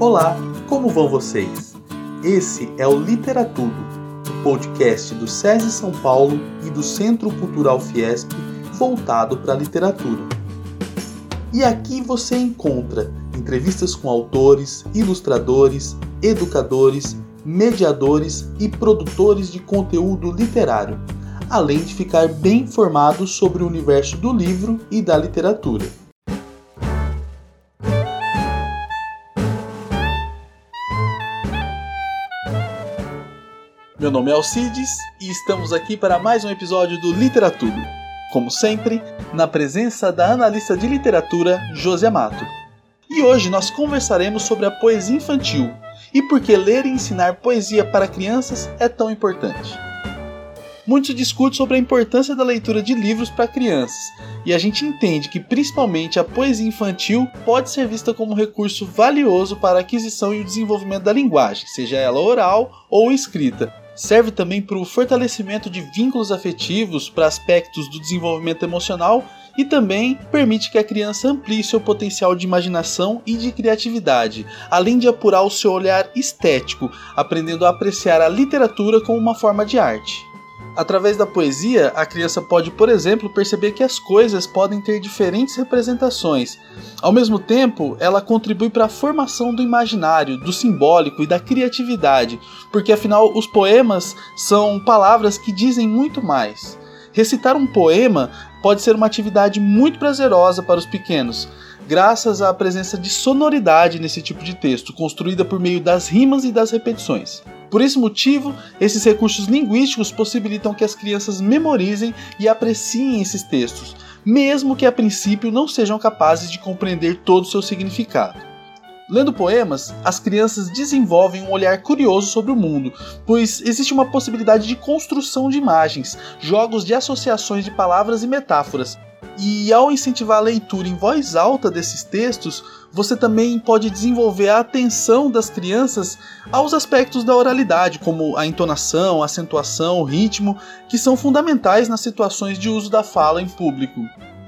Olá, como vão vocês? Esse é o Literatudo, o podcast do SESI São Paulo e do Centro Cultural Fiesp voltado para a literatura. E aqui você encontra entrevistas com autores, ilustradores, educadores, mediadores e produtores de conteúdo literário, além de ficar bem informado sobre o universo do livro e da literatura. Meu nome é Alcides e estamos aqui para mais um episódio do Literatudo. Como sempre, na presença da analista de literatura José Amato. E hoje nós conversaremos sobre a poesia infantil e por que ler e ensinar poesia para crianças é tão importante. Muito se discute sobre a importância da leitura de livros para crianças, e a gente entende que principalmente a poesia infantil pode ser vista como um recurso valioso para a aquisição e o desenvolvimento da linguagem, seja ela oral ou escrita, serve também para o fortalecimento de vínculos afetivos para aspectos do desenvolvimento emocional e também permite que a criança amplie seu potencial de imaginação e de criatividade, além de apurar o seu olhar estético, aprendendo a apreciar a literatura como uma forma de arte. Através da poesia, a criança pode, por exemplo, perceber que as coisas podem ter diferentes representações. Ao mesmo tempo, ela contribui para a formação do imaginário, do simbólico e da criatividade, porque afinal os poemas são palavras que dizem muito mais. Recitar um poema pode ser uma atividade muito prazerosa para os pequenos, graças à presença de sonoridade nesse tipo de texto, construída por meio das rimas e das repetições. Por esse motivo, esses recursos linguísticos possibilitam que as crianças memorizem e apreciem esses textos, mesmo que a princípio não sejam capazes de compreender todo o seu significado. Lendo poemas, as crianças desenvolvem um olhar curioso sobre o mundo, pois existe uma possibilidade de construção de imagens, jogos de associações de palavras e metáforas, e ao incentivar a leitura em voz alta desses textos, você também pode desenvolver a atenção das crianças aos aspectos da oralidade, como a entonação, a acentuação, o ritmo, que são fundamentais nas situações de uso da fala em público.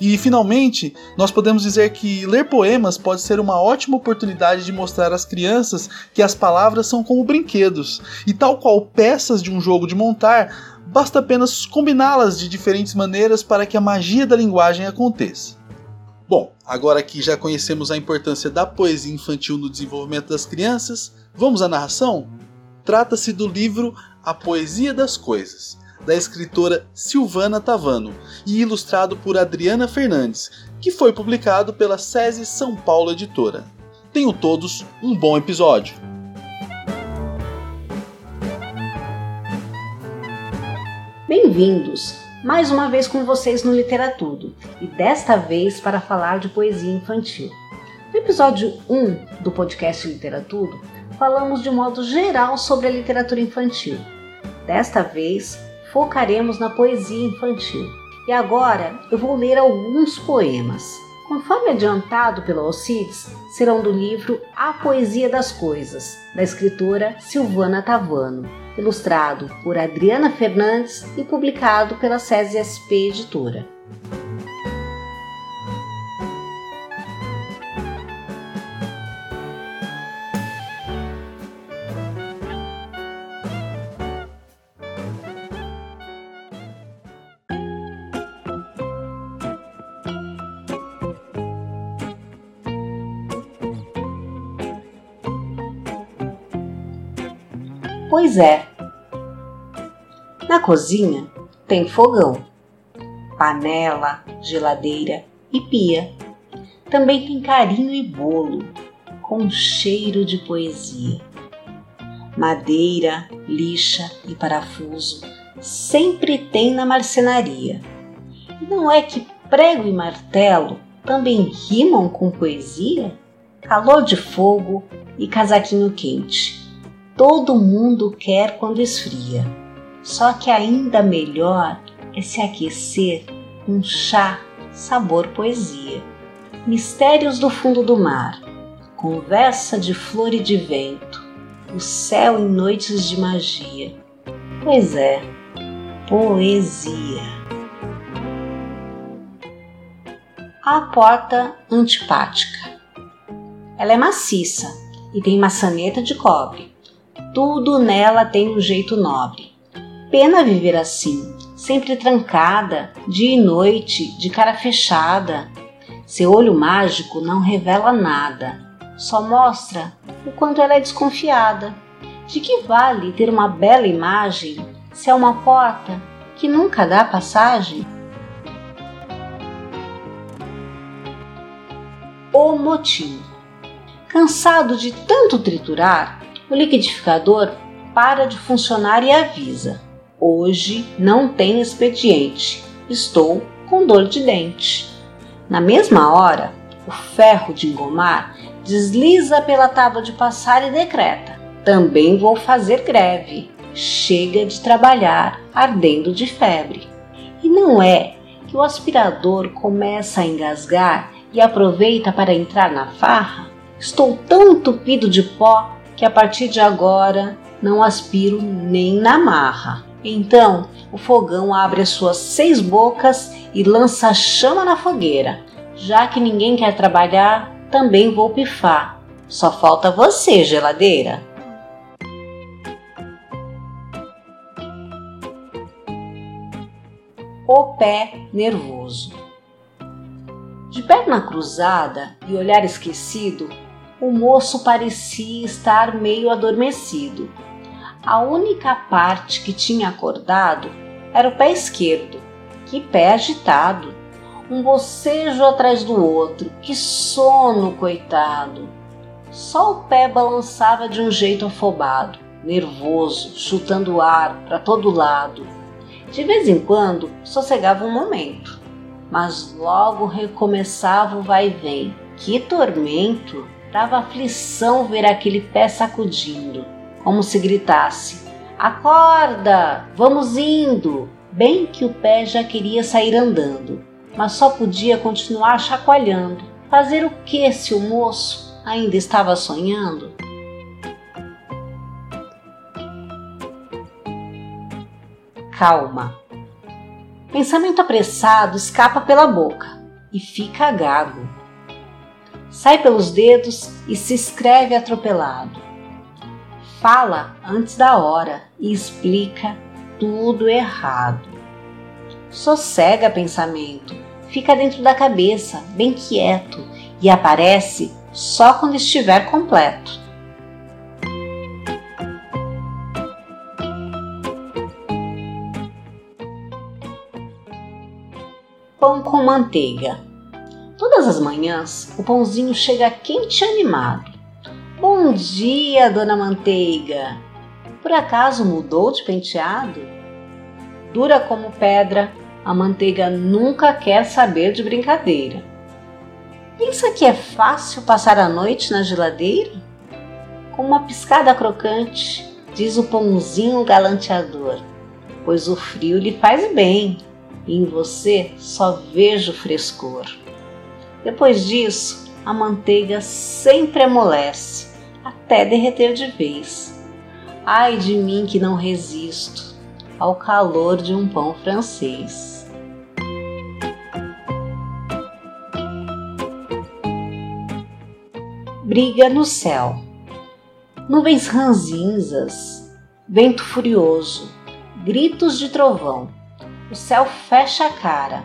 E finalmente, nós podemos dizer que ler poemas pode ser uma ótima oportunidade de mostrar às crianças que as palavras são como brinquedos, e tal qual peças de um jogo de montar, basta apenas combiná-las de diferentes maneiras para que a magia da linguagem aconteça. Bom, agora que já conhecemos a importância da poesia infantil no desenvolvimento das crianças, vamos à narração? Trata-se do livro A Poesia das Coisas, da escritora Silvana Tavano e ilustrado por Adriana Fernandes, que foi publicado pela SESI São Paulo Editora. Tenham todos um bom episódio! Bem-vindos! Mais uma vez com vocês no Literatudo e desta vez para falar de poesia infantil. No episódio 1 do podcast Literatudo, falamos de modo geral sobre a literatura infantil. Desta vez, focaremos na poesia infantil. E agora eu vou ler alguns poemas. Conforme adiantado pelo Alcides, serão do livro A Poesia das Coisas, da escritora Silvana Tavano ilustrado por Adriana Fernandes e publicado pela SESI-SP Editora. Pois é. Na cozinha tem fogão, panela, geladeira e pia. Também tem carinho e bolo, com cheiro de poesia. Madeira, lixa e parafuso sempre tem na marcenaria. Não é que prego e martelo também rimam com poesia? Calor de fogo e casaquinho quente todo mundo quer quando esfria. Só que ainda melhor é se aquecer com chá sabor poesia. Mistérios do fundo do mar, conversa de flor e de vento, o céu em noites de magia. Pois é, poesia. A porta antipática. Ela é maciça e tem maçaneta de cobre. Tudo nela tem um jeito nobre. Pena viver assim, sempre trancada, dia e noite, de cara fechada. Seu olho mágico não revela nada, só mostra o quanto ela é desconfiada. De que vale ter uma bela imagem se é uma porta que nunca dá passagem? O motim. Cansado de tanto triturar, o liquidificador para de funcionar e avisa: Hoje não tem expediente, estou com dor de dente. Na mesma hora, o ferro de engomar desliza pela tábua de passar e decreta: Também vou fazer greve. Chega de trabalhar ardendo de febre. E não é que o aspirador começa a engasgar e aproveita para entrar na farra? Estou tão entupido de pó que a partir de agora não aspiro nem na marra. Então o fogão abre as suas seis bocas e lança chama na fogueira. Já que ninguém quer trabalhar, também vou pifar. Só falta você, geladeira. O pé nervoso. De perna cruzada e olhar esquecido, o moço parecia estar meio adormecido. A única parte que tinha acordado era o pé esquerdo. Que pé agitado! um bocejo atrás do outro. Que sono, coitado! Só o pé balançava de um jeito afobado, nervoso, chutando ar para todo lado. De vez em quando sossegava um momento, mas logo recomeçava o vai e vem. Que tormento! Dava aflição ver aquele pé sacudindo, como se gritasse: Acorda! Vamos indo! Bem que o pé já queria sair andando mas só podia continuar chacoalhando. Fazer o que se o moço ainda estava sonhando? Calma. Pensamento apressado escapa pela boca e fica gago. Sai pelos dedos e se escreve atropelado. Fala antes da hora e explica tudo errado. Sossega pensamento, fica dentro da cabeça, bem quieto, e aparece só quando estiver completo. Pão com manteiga. Todas as manhãs o pãozinho chega quente e animado. Bom dia, dona Manteiga! Por acaso mudou de penteado? Dura como pedra, a manteiga nunca quer saber de brincadeira. Pensa que é fácil passar a noite na geladeira? Com uma piscada crocante, diz o pãozinho galanteador, pois o frio lhe faz bem e em você só vejo frescor. Depois disso, a manteiga sempre amolece, até derreter de vez. Ai de mim que não resisto ao calor de um pão francês. briga no céu. Nuvens ranzinzas, vento furioso, gritos de trovão. O céu fecha a cara,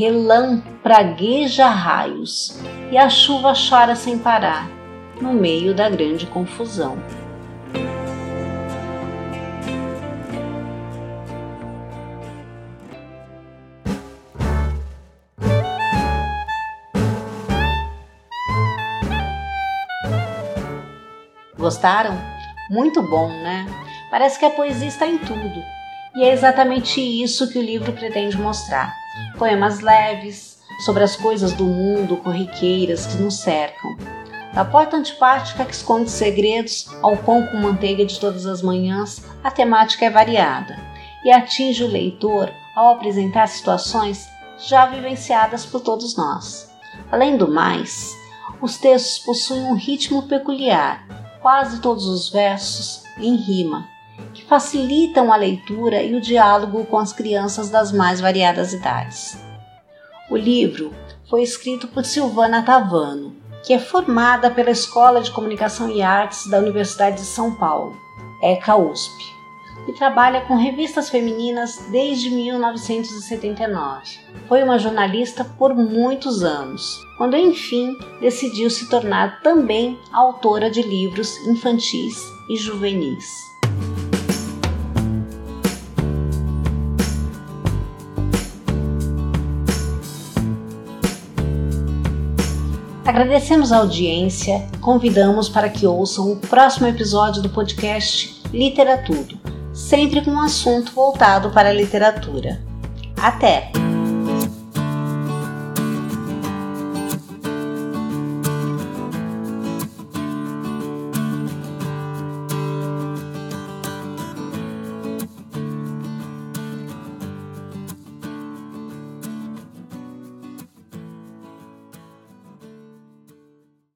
relampragueja raios e a chuva chora sem parar no meio da grande confusão. Gostaram? Muito bom, né? Parece que a poesia está em tudo. E é exatamente isso que o livro pretende mostrar. Poemas leves, sobre as coisas do mundo corriqueiras que nos cercam. Da porta antipática que esconde segredos ao pão com manteiga de todas as manhãs, a temática é variada e atinge o leitor ao apresentar situações já vivenciadas por todos nós. Além do mais, os textos possuem um ritmo peculiar quase todos os versos em rima, facilitam a leitura e o diálogo com as crianças das mais variadas idades. O livro foi escrito por Silvana Tavano que é formada pela Escola de Comunicação e Artes da Universidade de São Paulo, ECA USP, e trabalha com revistas femininas desde 1979. Foi uma jornalista por muitos anos, quando enfim decidiu se tornar também autora de livros infantis e juvenis. Agradecemos a audiência, convidamos para que ouçam o próximo episódio do podcast Literatura, sempre com um assunto voltado para a literatura. Até!